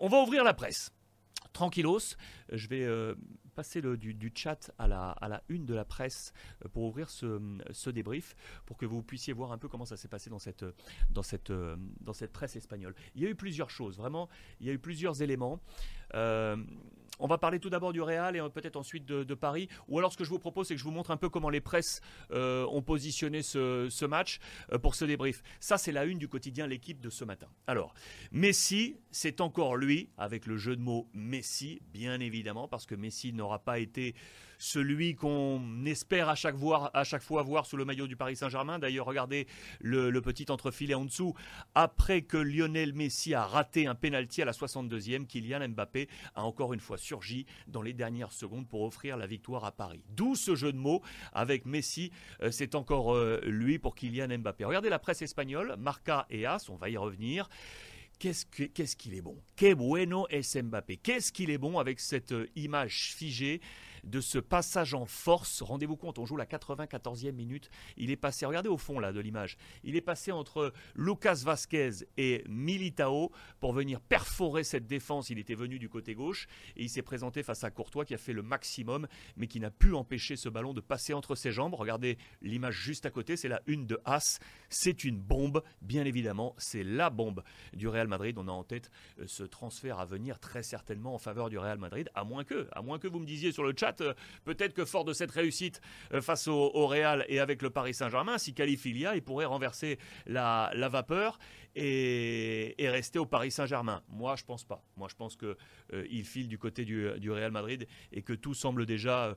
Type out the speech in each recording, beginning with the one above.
on va ouvrir la presse. Tranquillos, je vais passer le, du, chat à la, une de la presse euh, pour ouvrir ce, débrief, pour que vous puissiez voir un peu comment ça s'est passé dans cette, euh, presse espagnole. Il y a eu plusieurs choses, vraiment, il y a eu plusieurs éléments. Euh, on va parler tout d'abord du Real et peut-être ensuite de, Paris. Ou alors ce que je vous propose, c'est que je vous montre un peu comment les presses ont positionné ce, match pour ce débrief. Ça, c'est la une du quotidien L'équipe de ce matin. Alors, Messi, c'est encore lui, avec le jeu de mots Messi, bien évidemment, parce que Messi n'aura pas été celui qu'on espère à chaque, fois, voir sous le maillot du Paris Saint-Germain. D'ailleurs, regardez le, petit entrefilet en dessous. Après que Lionel Messi a raté un penalty à la 62e, Kylian Mbappé a encore une fois surgi dans les dernières secondes pour offrir la victoire à Paris. D'où ce jeu de mots avec Messi, euh, c'est encore euh, lui pour Kylian Mbappé. Regardez la presse espagnole, Marca et As, on va y revenir. Qu'est-ce qu'il est bon? Bueno es Mbappé Qu'est-ce qu'il est bon avec cette euh, image figée? De ce passage en force. Rendez-vous compte, on joue la 94e minute. Il est passé, regardez au fond là de l'image, il est passé entre Lucas Vasquez et Militao pour venir perforer cette défense. Il était venu du côté gauche et il s'est présenté face à Courtois qui a fait le maximum mais qui n'a pu empêcher ce ballon de passer entre ses jambes. Regardez l'image juste à côté, c'est la une de As. C'est une bombe, bien évidemment, c'est la bombe du Real Madrid. On a en tête euh, ce transfert à venir très certainement en faveur du Real Madrid, à moins que, à moins que vous me disiez sur le chat euh, peut-être que fort de cette réussite euh, face au, Real et avec le Paris Saint-Germain, si qualifilia, il pourrait renverser la, vapeur et, rester au Paris Saint-Germain. Moi, je pense pas. Moi, je pense qu'il euh, file du côté du, Real Madrid et que tout semble déjà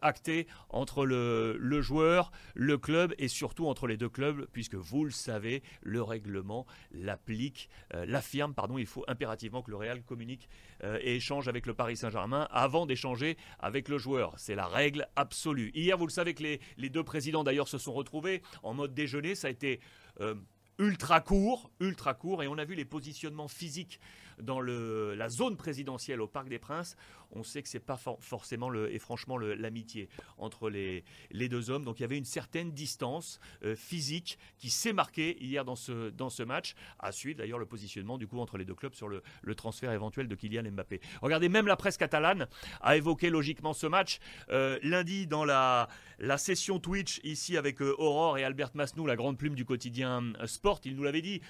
acté entre le, joueur, le club et surtout entre les deux clubs, puisque vous le savez, le règlement l'applique, l'affirme. Pardon, il faut impérativement que le Real communique et échange avec le Paris Saint-Germain avant d'échanger avec le joueur. C'est la règle absolue. Hier, vous le savez que les, les deux présidents d'ailleurs se sont retrouvés en mode déjeuner. Ça a été euh, ultra court, ultra court, et on a vu les positionnements physiques dans la zone présidentielle au Parc des Princes, on sait que c'est pas forcément et franchement l'amitié entre les, deux hommes. Donc il y avait une certaine distance euh, physique qui s'est marquée hier dans ce, match. À suivre d'ailleurs le positionnement du coup entre les deux clubs sur le, transfert éventuel de Kylian Mbappé. Regardez, même la presse catalane a évoqué logiquement ce match. Euh, lundi dans la, la session Twitch ici avec euh, Aurore et Albert Masnou, la grande plume du quotidien Sport, il nous l'avait dit.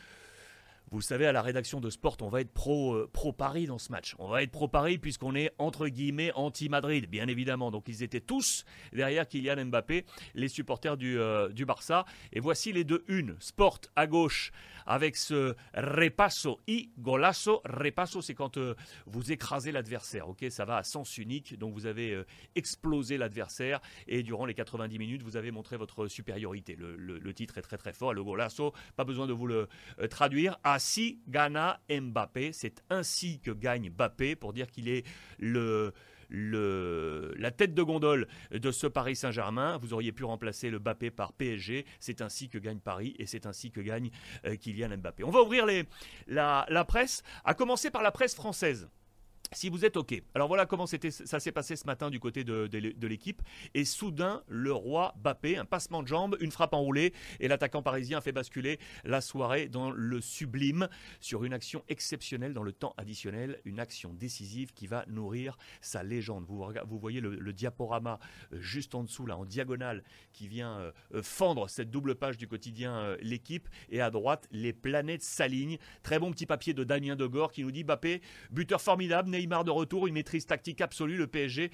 Vous savez, à la rédaction de Sport, on va être pro, euh, pro Paris dans ce match. On va être pro Paris puisqu'on est entre guillemets anti-Madrid, bien évidemment. Donc ils étaient tous derrière Kylian Mbappé, les supporters du, euh, du Barça. Et voici les deux une. Sport à gauche avec ce repasso y golasso. Repasso, c'est quand euh, vous écrasez l'adversaire. Ok, ça va à sens unique. Donc vous avez explosé l'adversaire et durant les 90 minutes, vous avez montré votre supériorité. Le, titre est très très fort. Le golasso, pas besoin de vous le traduire. Ainsi gana Mbappé. C'est ainsi que gagne Mbappé pour dire qu'il est le, la tête de gondole de ce Paris Saint-Germain. Vous auriez pu remplacer le Mbappé par PSG. C'est ainsi que gagne Paris et c'est ainsi que gagne euh, Kylian Mbappé. On va ouvrir la, la presse, à commencer par la presse française si vous êtes OK. Alors voilà comment ça s'est passé ce matin du côté de, l'équipe. Et soudain, le roi Bappé, un passement de jambes, une frappe enroulée, et l'attaquant parisien a fait basculer la soirée dans le sublime sur une action exceptionnelle dans le temps additionnel, une action décisive qui va nourrir sa légende. Vous, voyez le, diaporama euh, juste en dessous, là, en diagonale, qui vient euh, euh, fendre cette double page du quotidien L'équipe. Et à droite, les planètes s'alignent. Très bon petit papier de Damien Degore qui nous dit Bappé, buteur formidable, Neymar de retour, une maîtrise tactique absolue. Le PSG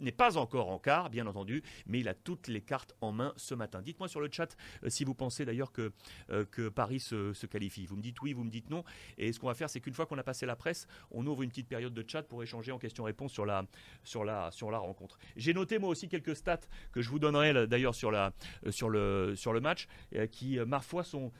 n'est pas encore en quart, bien entendu, mais il a toutes les cartes en main ce matin. Dites-moi sur le chat euh, si vous pensez d'ailleurs que, euh, Paris se, qualifie. Vous me dites oui, vous me dites non. Et ce qu'on va faire, c'est qu'une fois qu'on a passé la presse, on ouvre une petite période de chat pour échanger en question-réponse sur la, rencontre. J'ai noté moi aussi quelques stats que je vous donnerai d'ailleurs euh, le, sur le match, qui, ma foi, sont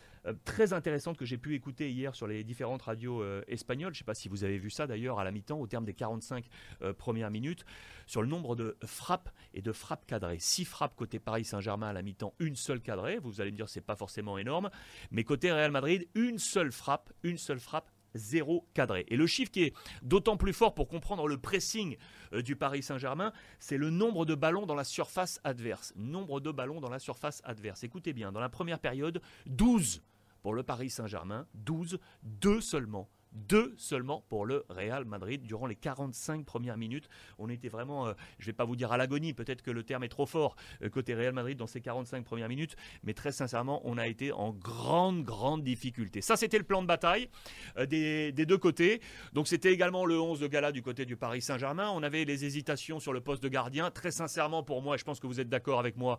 très intéressante que j'ai pu écouter hier sur les différentes radios euh, espagnoles. Je ne sais pas si vous avez vu ça d'ailleurs à la mi-temps, au terme des 45 euh, premières minutes, sur le nombre de frappes et de frappes cadrées. Six frappes côté Paris Saint-Germain à la mi-temps, une seule cadrée. Vous allez me dire c'est pas forcément énorme, mais côté Real Madrid, une seule frappe, une seule frappe zéro cadré. Et le chiffre qui est d'autant plus fort pour comprendre le pressing du Paris Saint-Germain, c'est le nombre de ballons dans la surface adverse. Nombre de ballons dans la surface adverse. Écoutez bien, dans la première période, 12 pour le Paris Saint-Germain, 12, 2 seulement deux seulement pour le Real Madrid durant les 45 premières minutes. On était vraiment, euh, je ne vais pas vous dire à l'agonie, peut-être que le terme est trop fort euh, côté Real Madrid dans ces 45 premières minutes, mais très sincèrement, on a été en grande, grande difficulté. Ça, c'était le plan de bataille euh, des, des, deux côtés. Donc, c'était également le 11 de gala du côté du Paris Saint-Germain. On avait les hésitations sur le poste de gardien. Très sincèrement, pour moi, je pense que vous êtes d'accord avec moi,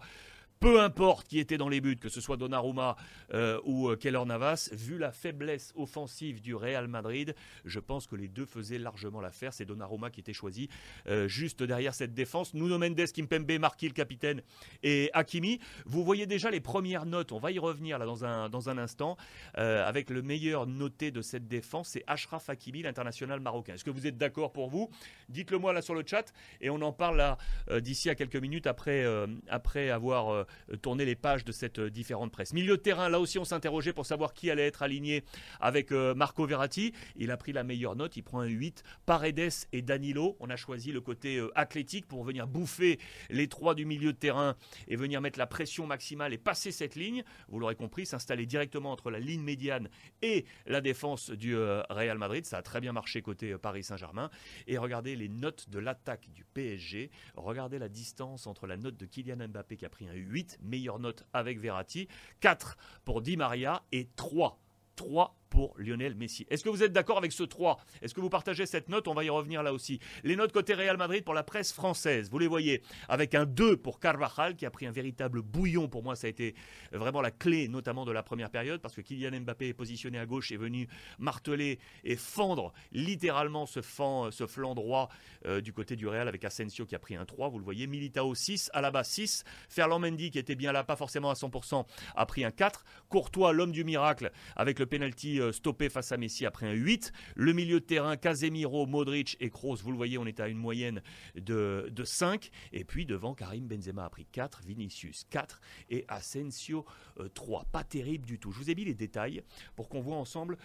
peu importe qui était dans les buts, que ce soit Donnarumma euh, ou euh, Keller Navas, vu la faiblesse offensive du Real Madrid, je pense que les deux faisaient largement l'affaire. C'est Donnarumma qui était choisi euh, juste derrière cette défense. Nuno Mendes, Kimpembe, Marquis le capitaine et Hakimi. Vous voyez déjà les premières notes. On va y revenir là dans un, dans un instant. avec le meilleur noté de cette défense, c'est Ashraf Hakimi, l'international marocain. Est-ce que vous êtes d'accord pour vous? Dites-le moi là sur le chat et on en parle là d'ici à quelques minutes après, après avoir tourner les pages de cette euh, différente presse. Milieu de terrain, là aussi on s'interrogeait pour savoir qui allait être aligné avec euh, Marco Verratti. Il a pris la meilleure note, il prend un 8. Paredes et Danilo, on a choisi le côté athlétique pour venir bouffer les trois du milieu de terrain et venir mettre la pression maximale et passer cette ligne. Vous l'aurez compris, s'installer directement entre la ligne médiane et la défense du Real Madrid. Ça a très bien marché côté Paris Saint-Germain. Et regardez les notes de l'attaque du PSG. Regardez la distance entre la note de Kylian Mbappé qui a pris un 8 meilleure note avec Verratti, 4 pour Di Maria et 3 3 pour Lionel Messi. Est-ce que vous êtes d'accord avec ce 3 Est-ce que vous partagez cette note On va y revenir là aussi. Les notes côté Real Madrid pour la presse française, vous les voyez, avec un 2 pour Carvajal qui a pris un véritable bouillon. Pour moi, ça a été vraiment la clé, notamment de la première période, parce que Kylian Mbappé est positionné à gauche, est venu marteler et fendre littéralement ce, ce flanc droit euh, du côté du Real avec Asensio qui a pris un 3. Vous le voyez, Militao 6, Alaba 6, Ferland Mendy qui était bien là, pas forcément à 100%, a pris un 4. Courtois, l'homme du miracle, avec le penalty stoppé face à Messi après un 8. Le milieu de terrain, Casemiro, Modric et Kroos, vous le voyez, on est à une moyenne de, de 5. Et puis devant, Karim Benzema a pris 4, Vinicius 4 et Asensio 3. Euh, Pas terrible du tout. Je vous ai mis les détails pour qu'on voit ensemble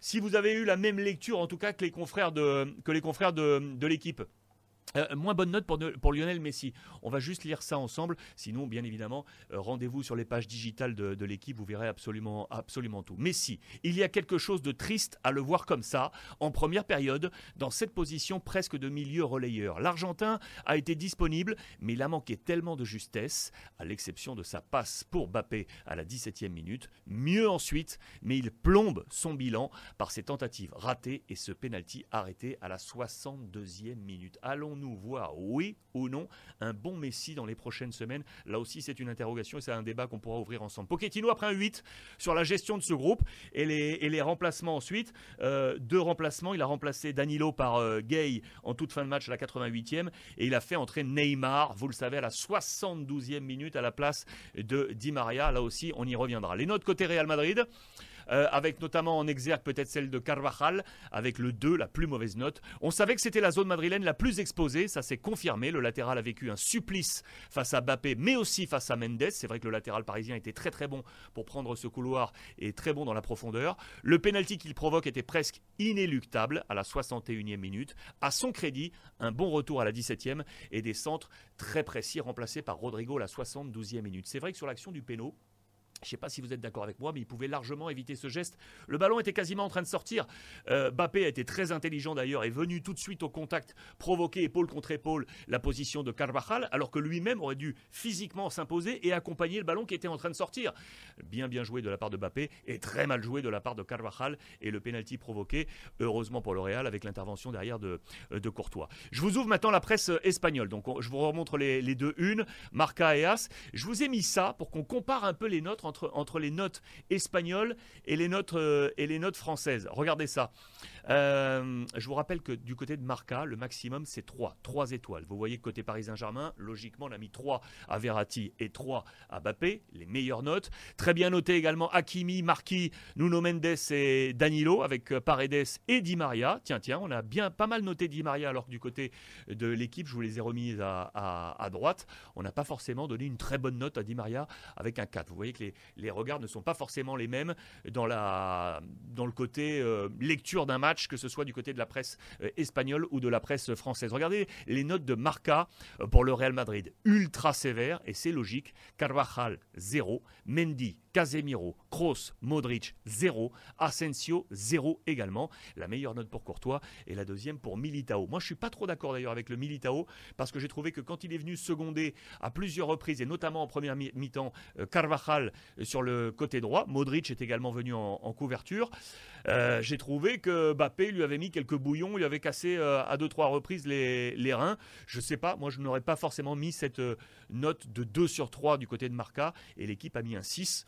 si vous avez eu la même lecture en tout cas que les confrères de l'équipe. Euh, moins bonne note pour, Lionel Messi. On va juste lire ça ensemble. Sinon, bien évidemment, euh, rendez-vous sur les pages digitales de, l'équipe. Vous verrez absolument, absolument tout. Messi, il y a quelque chose de triste à le voir comme ça, en première période, dans cette position presque de milieu relayeur. L'Argentin a été disponible, mais il a manqué tellement de justesse, à l'exception de sa passe pour Bappé à la 17e minute. Mieux ensuite, mais il plombe son bilan par ses tentatives ratées et ce penalty arrêté à la 62e minute. Allons-nous voir, oui ou non, un bon Messi dans les prochaines semaines Là aussi, c'est une interrogation et c'est un débat qu'on pourra ouvrir ensemble. Pochettino, après un 8 sur la gestion de ce groupe et les, et les remplacements ensuite. Euh, deux remplacements. Il a remplacé Danilo par euh, Gay en toute fin de match à la 88e et il a fait entrer Neymar, vous le savez, à la 72e minute à la place de Di Maria. Là aussi, on y reviendra. Les notes côté Real Madrid. Euh, avec notamment en exergue peut-être celle de Carvajal, avec le 2, la plus mauvaise note. On savait que c'était la zone madrilène la plus exposée, ça s'est confirmé. Le latéral a vécu un supplice face à Bappé, mais aussi face à Mendes. C'est vrai que le latéral parisien était très très bon pour prendre ce couloir et très bon dans la profondeur. Le penalty qu'il provoque était presque inéluctable à la 61e minute. À son crédit, un bon retour à la 17e et des centres très précis remplacés par Rodrigo à la 72e minute. C'est vrai que sur l'action du péno, je ne sais pas si vous êtes d'accord avec moi, mais il pouvait largement éviter ce geste. Le ballon était quasiment en train de sortir. Euh, Bappé a été très intelligent d'ailleurs, est venu tout de suite au contact, provoquer épaule contre épaule la position de Carvajal, alors que lui-même aurait dû physiquement s'imposer et accompagner le ballon qui était en train de sortir. Bien bien joué de la part de Bappé et très mal joué de la part de Carvajal et le penalty provoqué, heureusement pour le Real, avec l'intervention derrière de, euh, de Courtois. Je vous ouvre maintenant la presse euh, espagnole. Donc je vous remontre les, deux unes, Marca et As. Je vous ai mis ça pour qu'on compare un peu les notes entre, les notes espagnoles et les notes, euh, et les notes françaises. Regardez ça. Euh, je vous rappelle que du côté de Marca, le maximum c'est 3, 3 étoiles. Vous voyez que côté Paris Saint-Germain, logiquement on a mis 3 à Verratti et 3 à Bappé, les meilleures notes. Très bien noté également Hakimi, Marquis, Nuno Mendes et Danilo avec euh, Paredes et Di Maria. Tiens, tiens, on a bien pas mal noté Di Maria alors que du côté de l'équipe, je vous les ai remis à, à, droite. On n'a pas forcément donné une très bonne note à Di Maria avec un 4. Vous voyez que les, les regards ne sont pas forcément les mêmes dans, le côté euh, lecture d'un match que ce soit du côté de la presse euh, espagnole ou de la presse française. Regardez les notes de Marca euh, pour le Real Madrid. Ultra sévère, et c'est logique. Carvajal, 0. Mendy, Casemiro, Kroos, Modric, 0. Asensio, 0 également. La meilleure note pour Courtois et la deuxième pour Militao. Moi, je suis pas trop d'accord d'ailleurs avec le Militao parce que j'ai trouvé que quand il est venu seconder à plusieurs reprises et notamment en première mi-temps euh, Carvajal euh, sur le côté droit, Modric est également venu en, couverture. Euh, j'ai trouvé que Bappé lui avait mis quelques bouillons, lui avait cassé à deux trois reprises les, reins. Je sais pas, moi je n'aurais pas forcément mis cette note de 2 sur 3 du côté de Marca et l'équipe a mis un 6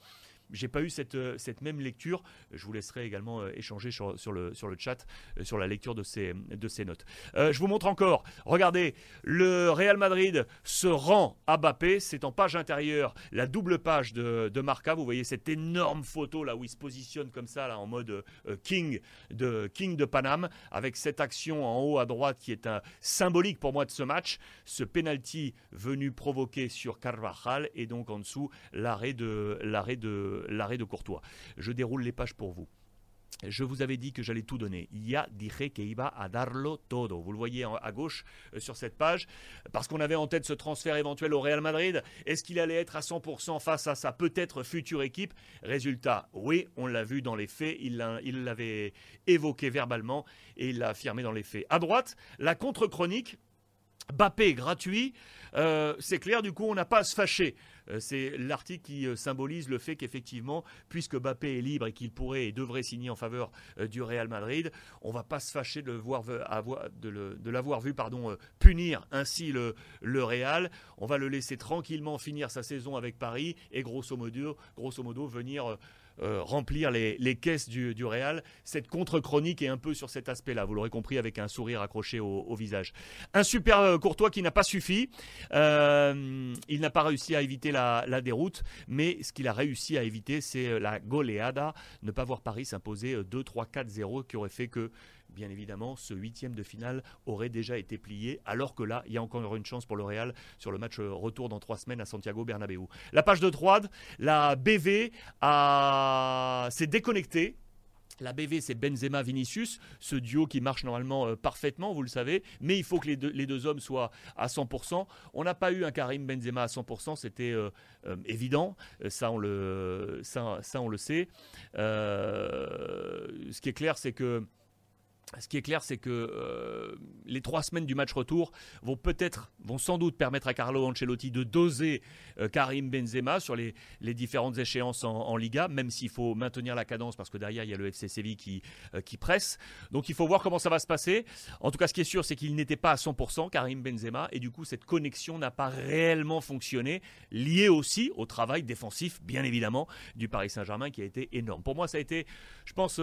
j'ai pas eu cette, euh, cette même lecture. Je vous laisserai également euh, échanger sur, le, sur le chat euh, sur la lecture de ces, de ces notes. je vous montre encore. Regardez, le Real Madrid se rend à Bappé. C'est en page intérieure, la double page de, de, Marca. Vous voyez cette énorme photo là où il se positionne comme ça, là, en mode King, de, King de Paname, avec cette action en haut à droite qui est un, symbolique pour moi de ce match. Ce penalty venu provoquer sur Carvajal et donc en dessous l'arrêt de, l'arrêt de l'arrêt de Courtois. Je déroule les pages pour vous. Je vous avais dit que j'allais tout donner. Ya dije que iba a darlo todo. Vous le voyez à gauche euh, sur cette page. Parce qu'on avait en tête ce transfert éventuel au Real Madrid. Est-ce qu'il allait être à 100% face à sa peut-être future équipe? Résultat, oui, on l'a vu dans les faits. Il l'avait évoqué verbalement et il l'a affirmé dans les faits. À droite, la contre-chronique. Bappé gratuit, euh, c'est clair, du coup, on n'a pas à se fâcher. Euh, c'est l'article qui euh, symbolise le fait qu'effectivement, puisque Bappé est libre et qu'il pourrait et devrait signer en faveur du Real Madrid, on va pas se fâcher de, l'avoir vu pardon, punir ainsi le, le Real. On va le laisser tranquillement finir sa saison avec Paris et grosso modo, grosso modo venir euh, remplir les, caisses du, Real. Cette contre-chronique est un peu sur cet aspect-là, vous l'aurez compris, avec un sourire accroché au, visage. Un super euh, Courtois qui n'a pas suffi. Euh, il n'a pas réussi à éviter la, la déroute, mais ce qu'il a réussi à éviter, c'est la goleada, ne pas voir Paris s'imposer 2, 3, 4, 0, qui aurait fait que bien évidemment, ce huitième de finale aurait déjà été plié, alors que là, il y a encore une chance pour le Real sur le match retour dans trois semaines à Santiago Bernabéu. La page de Troide, la BV s'est déconnectée la BV, c'est Benzema Vinicius, ce duo qui marche normalement euh, parfaitement, vous le savez, mais il faut que les deux, hommes soient à 100%. On n'a pas eu un Karim Benzema à 100%, c'était euh, euh, évident, ça on le, ça, ça on le sait. ce qui est clair, c'est que ce qui est clair, c'est que euh, les trois semaines du match retour vont peut-être, vont sans doute permettre à Carlo Ancelotti de doser euh, Karim Benzema sur les, différentes échéances en, Liga, même s'il faut maintenir la cadence parce que derrière il y a le FC Séville qui, euh, qui presse. Donc il faut voir comment ça va se passer. En tout cas, ce qui est sûr, c'est qu'il n'était pas à 100% Karim Benzema et du coup cette connexion n'a pas réellement fonctionné, lié aussi au travail défensif, bien évidemment, du Paris Saint-Germain qui a été énorme. Pour moi, ça a été, je pense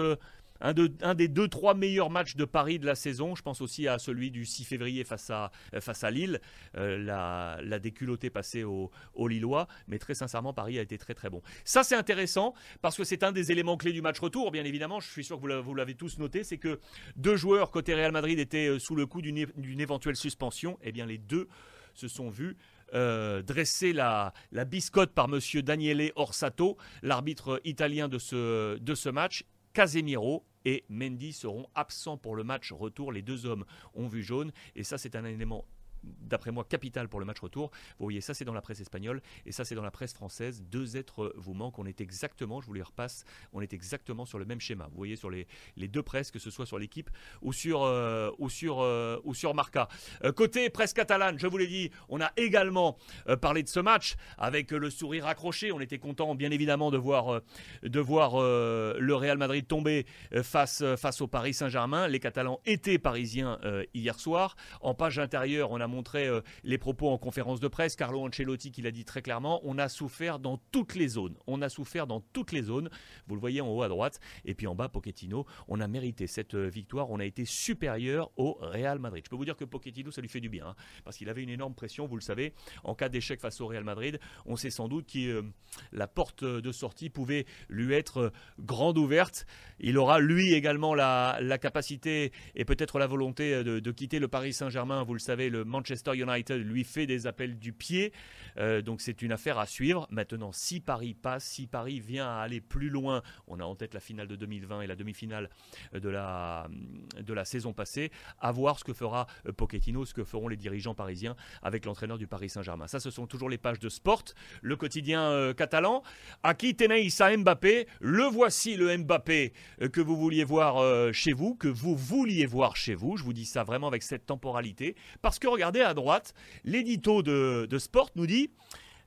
un, des deux, trois meilleurs matchs de Paris de la saison. Je pense aussi à celui du 6 février face à, euh, Lille. Euh, la, la déculottée passée au, Lillois. Mais très sincèrement, Paris a été très très bon. Ça, c'est intéressant parce que c'est un des éléments clés du match retour, bien évidemment. Je suis sûr que vous l'avez tous noté. C'est que deux joueurs côté Real Madrid étaient euh, sous le coup d'une éventuelle suspension. Eh bien, les deux se sont vus dresser la, biscotte par monsieur Daniele Orsato, l'arbitre italien de ce, de ce match. Casemiro et Mendy seront absents pour le match retour. Les deux hommes ont vu jaune et ça c'est un élément d'après moi, capital pour le match retour. Vous voyez, ça c'est dans la presse espagnole et ça c'est dans la presse française. Deux êtres vous manquent. On est exactement, je vous les repasse, on est exactement sur le même schéma. Vous voyez sur les, les deux presses, que ce soit sur l'équipe ou sur, euh, ou sur, euh, ou sur Marca. Euh, côté presse catalane, je vous l'ai dit, on a également parlé de ce match avec le sourire accroché. On était content, bien évidemment, de voir, de voir le Real Madrid tomber face, face au Paris Saint-Germain. Les Catalans étaient parisiens hier soir. En page intérieure, on a montré euh, les propos en conférence de presse. Carlo Ancelotti qui l'a dit très clairement, on a souffert dans toutes les zones. On a souffert dans toutes les zones. Vous le voyez en haut à droite. Et puis en bas, Pochettino, on a mérité cette euh, victoire. On a été supérieur au Real Madrid. Je peux vous dire que Pochettino, ça lui fait du bien. Hein, parce qu'il avait une énorme pression, vous le savez. En cas d'échec face au Real Madrid, on sait sans doute que euh, la porte de sortie pouvait lui être grande ouverte. Il aura lui également la, capacité et peut-être la volonté de, de quitter le Paris Saint-Germain, vous le savez, le Manchester Manchester United lui fait des appels du pied. donc c'est une affaire à suivre. Maintenant, si Paris passe, si Paris vient à aller plus loin, on a en tête la finale de 2020 et la demi-finale de la, de la saison passée, à voir ce que fera Pochettino, ce que feront les dirigeants parisiens avec l'entraîneur du Paris Saint-Germain. Ça, ce sont toujours les pages de sport, le quotidien catalan. Aki teneis à Mbappé, le voici le Mbappé que vous vouliez voir chez vous, que vous vouliez voir chez vous. Je vous dis ça vraiment avec cette temporalité. Parce que regardez à droite, l'édito de, de Sport nous dit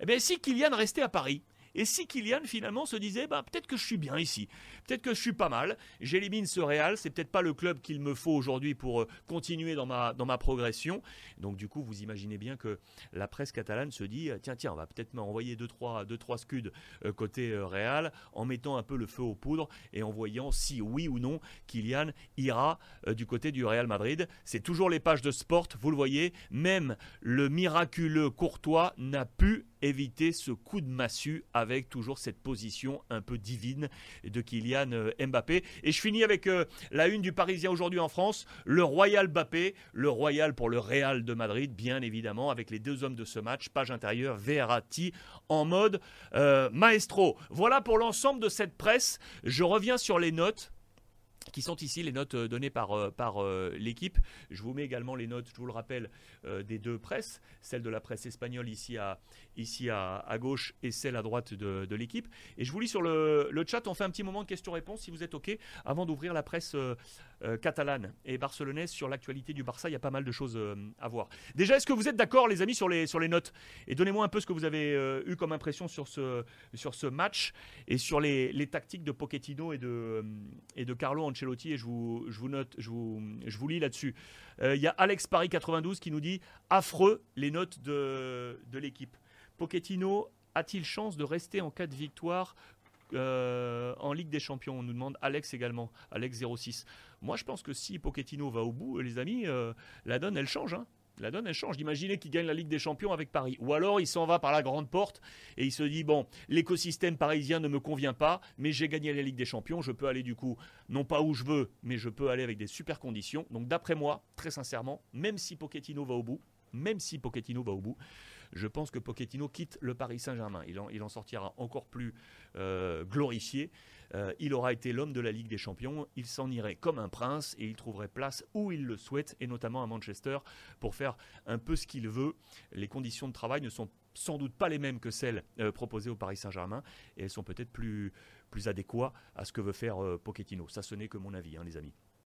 eh bien, si Kylian restait à Paris, et si Kylian finalement se disait, bah, peut-être que je suis bien ici, peut-être que je suis pas mal, j'élimine ce Real, c'est peut-être pas le club qu'il me faut aujourd'hui pour euh, continuer dans ma, dans ma progression. Donc du coup, vous imaginez bien que la presse catalane se dit, euh, tiens, tiens, on va peut-être m'envoyer 2-3 deux, trois, deux, trois scuds euh, côté Real, en mettant un peu le feu aux poudres et en voyant si oui ou non Kylian ira du côté du Real Madrid. C'est toujours les pages de sport, vous le voyez, même le miraculeux Courtois n'a pu éviter ce coup de massue avec toujours cette position un peu divine de Kylian euh, Mbappé. Et je finis avec euh, la une du Parisien aujourd'hui en France, le Royal Mbappé, le Royal pour le Real de Madrid, bien évidemment, avec les deux hommes de ce match, page intérieure, Verratti en mode euh, maestro. Voilà pour l'ensemble de cette presse. Je reviens sur les notes qui sont ici les notes euh, données par, euh, par euh, l'équipe. Je vous mets également les notes, je vous le rappelle, des deux presses, celle de la presse espagnole ici à, ici à, gauche et celle à droite de, l'équipe. Et je vous lis sur le, le, chat, on fait un petit moment de questions-réponses si vous êtes OK, avant d'ouvrir la presse catalane et barcelonaise sur l'actualité du Barça. Il y a pas mal de choses à voir. Déjà, est-ce que vous êtes d'accord, les amis, sur les, sur les notes? Et donnez-moi un peu ce que vous avez eu comme impression sur ce, sur ce match et sur les, les tactiques de Pochettino et de, et de Carlo Ancelotti et je vous, je vous note, je vous, je vous lis là-dessus. Euh, il y a Alex Paris 92 qui nous dit affreux les notes de, de l'équipe. Pochettino a-t-il chance de rester en cas de victoire euh, en Ligue des Champions? On nous demande Alex également, Alex 06. Moi je pense que si Pochettino va au bout, les amis, euh, la donne elle change. Hein la donne, elle change. Imaginez qu'il gagne la Ligue des Champions avec Paris. Ou alors il s'en va par la grande porte et il se dit bon, l'écosystème parisien ne me convient pas, mais j'ai gagné la Ligue des Champions. Je peux aller du coup, non pas où je veux, mais je peux aller avec des super conditions. Donc d'après moi, très sincèrement, même si Pochettino va au bout, même si Pochettino va au bout, je pense que Pochettino quitte le Paris Saint-Germain. Il en, sortira encore plus euh, glorifié. Euh, il aura été l'homme de la Ligue des Champions, il s'en irait comme un prince et il trouverait place où il le souhaite, et notamment à Manchester, pour faire un peu ce qu'il veut. Les conditions de travail ne sont sans doute pas les mêmes que celles euh, proposées au Paris Saint-Germain, et elles sont peut-être plus, plus adéquates à ce que veut faire Pochettino. Ça, ce n'est que mon avis, hein, les amis.